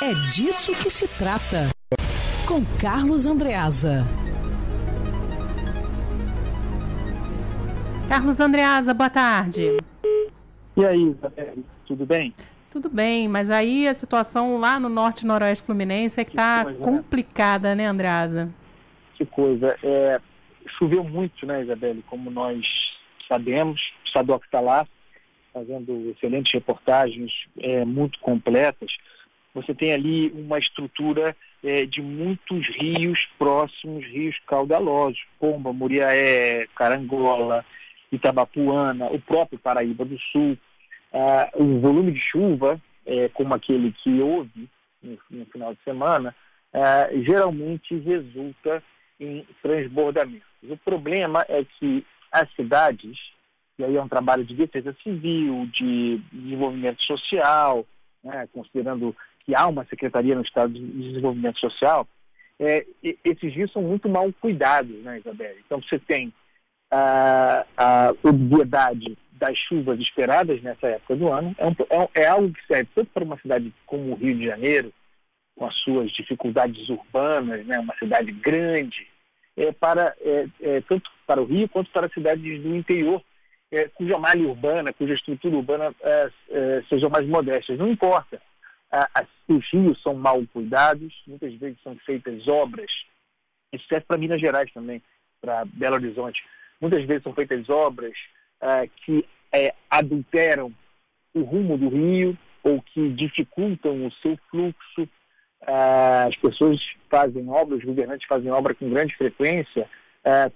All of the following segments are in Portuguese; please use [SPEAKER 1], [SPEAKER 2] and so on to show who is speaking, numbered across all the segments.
[SPEAKER 1] É disso que se trata. Com Carlos Andreasa.
[SPEAKER 2] Carlos Andreasa, boa tarde.
[SPEAKER 3] E aí, Isabel, tudo bem?
[SPEAKER 2] Tudo bem, mas aí a situação lá no norte e noroeste fluminense é que está né? complicada, né, Andreasa?
[SPEAKER 3] Que coisa. É, choveu muito, né, Isabelle, como nós sabemos. O Sadoc está lá fazendo excelentes reportagens é, muito completas. Você tem ali uma estrutura é, de muitos rios próximos, rios caudalosos, Pomba, Muriaé, Carangola, Itabapuana, o próprio Paraíba do Sul. Ah, o volume de chuva, é, como aquele que houve no, no final de semana, ah, geralmente resulta em transbordamentos. O problema é que as cidades, e aí é um trabalho de defesa civil, de desenvolvimento social, né, considerando que há uma secretaria no Estado de Desenvolvimento Social, é, esses rios são muito mal cuidados, né, Isabel? Então você tem a, a obviedade das chuvas esperadas nessa época do ano, é, um, é, é algo que serve tanto para uma cidade como o Rio de Janeiro, com as suas dificuldades urbanas, né, uma cidade grande, é, para, é, é, tanto para o Rio quanto para cidades do interior, é, cuja malha urbana, cuja estrutura urbana é, sejam mais modestas. Não importa. Os rios são mal cuidados, muitas vezes são feitas obras, isso serve para Minas Gerais também, para Belo Horizonte. Muitas vezes são feitas obras que adulteram o rumo do rio ou que dificultam o seu fluxo, as pessoas fazem obras, os governantes fazem obra com grande frequência,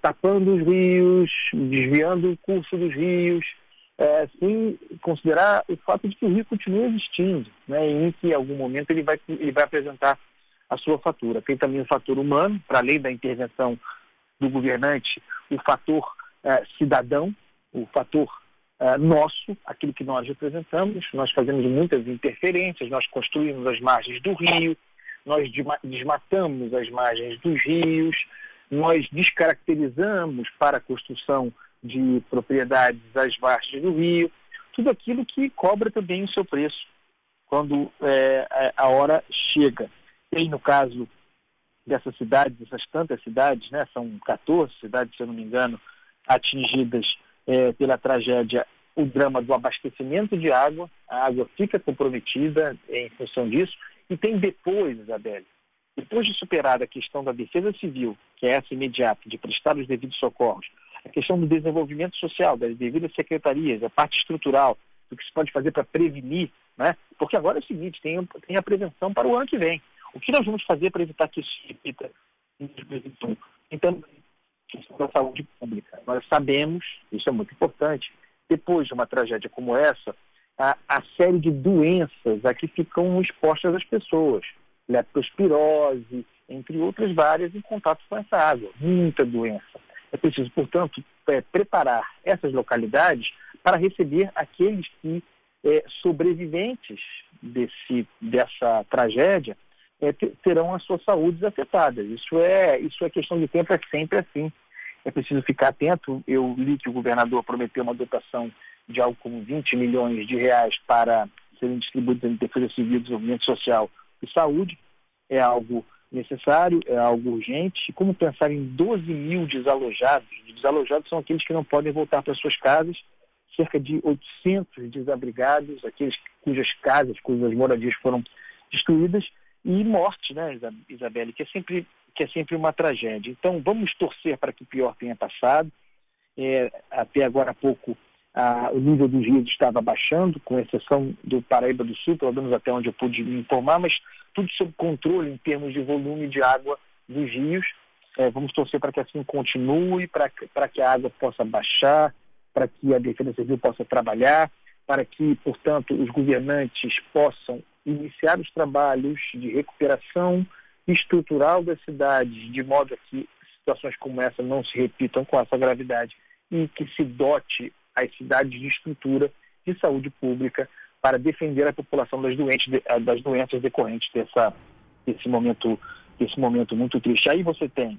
[SPEAKER 3] tapando os rios, desviando o curso dos rios, sem considerar o fato de que o rio continua existindo, né, em que em algum momento ele vai, ele vai apresentar a sua fatura. Tem também o fator humano, para além da intervenção do governante, o fator cidadão, o fator uh, nosso, aquilo que nós representamos. Nós fazemos muitas interferências, nós construímos as margens do rio, nós desmatamos as margens dos rios, nós descaracterizamos para a construção de propriedades as margens do rio, tudo aquilo que cobra também o seu preço quando é, a hora chega. Tem no caso dessas cidades, dessas tantas cidades, né, são 14 cidades, se eu não me engano, atingidas é, pela tragédia, o drama do abastecimento de água, a água fica comprometida em função disso, e tem depois, Isabelle, depois de superada a questão da defesa civil, que é essa imediata, de prestar os devidos socorros, a questão do desenvolvimento social, das devidas secretarias, a parte estrutural, do que se pode fazer para prevenir, né? porque agora é o seguinte, tem, tem a prevenção para o ano que vem. O que nós vamos fazer para evitar que isso se repita em 2021? Então, da saúde pública. Nós sabemos, isso é muito importante, depois de uma tragédia como essa, a, a série de doenças a que ficam expostas as pessoas. Leptospirose, entre outras várias, em contato com essa água. Muita doença. É preciso, portanto, é, preparar essas localidades para receber aqueles que, é, sobreviventes desse, dessa tragédia, é, terão a sua saúde afetada. Isso é, isso é questão de tempo, é sempre assim. É preciso ficar atento. Eu li que o governador prometeu uma dotação de algo como 20 milhões de reais para serem distribuídos em defesa civil, desenvolvimento social e saúde. É algo necessário, é algo urgente. Como pensar em 12 mil desalojados? Desalojados são aqueles que não podem voltar para suas casas, cerca de 800 desabrigados, aqueles cujas casas, cujas moradias foram destruídas, e morte, né, Isabelle, que é sempre, que é sempre uma tragédia. Então, vamos torcer para que o pior tenha passado. É, até agora há pouco ah, o nível dos rios estava baixando, com exceção do Paraíba do Sul, pelo menos até onde eu pude me informar, mas tudo sob controle em termos de volume de água dos rios. É, vamos torcer para que assim continue, para que a água possa baixar, para que a Defesa Civil possa trabalhar, para que, portanto, os governantes possam iniciar os trabalhos de recuperação estrutural das cidades, de modo que situações como essa não se repitam com essa gravidade e que se dote as cidades de estrutura de saúde pública para defender a população das, doentes, eh, das doenças decorrentes dessa, desse, momento, desse momento muito triste. Aí você tem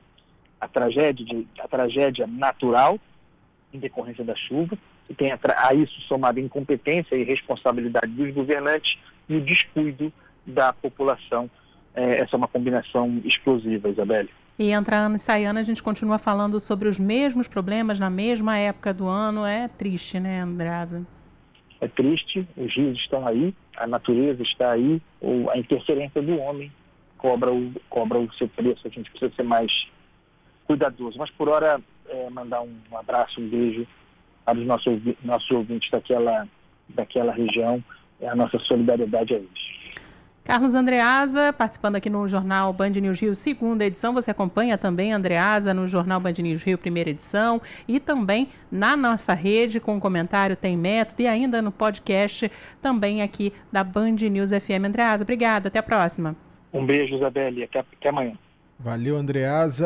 [SPEAKER 3] a tragédia, de, a tragédia natural em decorrência da chuva, você tem a, a isso a incompetência e responsabilidade dos governantes e o descuido da população. É, essa é uma combinação explosiva, Isabelle.
[SPEAKER 2] E entra ano e sai ano, a gente continua falando sobre os mesmos problemas na mesma época do ano. É triste, né, Andreasa?
[SPEAKER 3] É triste, os rios estão aí, a natureza está aí, ou a interferência do homem cobra o, cobra o seu preço. A gente precisa ser mais cuidadoso. Mas por hora, é, mandar um abraço, um beijo para os nossos, nossos ouvintes daquela, daquela região, é a nossa solidariedade a eles.
[SPEAKER 2] Carlos Andreasa, participando aqui no Jornal Band News Rio, segunda edição. Você acompanha também Andreasa no Jornal Band News Rio, primeira edição, e também na nossa rede com o comentário Tem Método e ainda no podcast também aqui da Band News FM. Andreasa, obrigada, até a próxima.
[SPEAKER 3] Um beijo, Isabelle, até, até amanhã.
[SPEAKER 4] Valeu, Andreasa.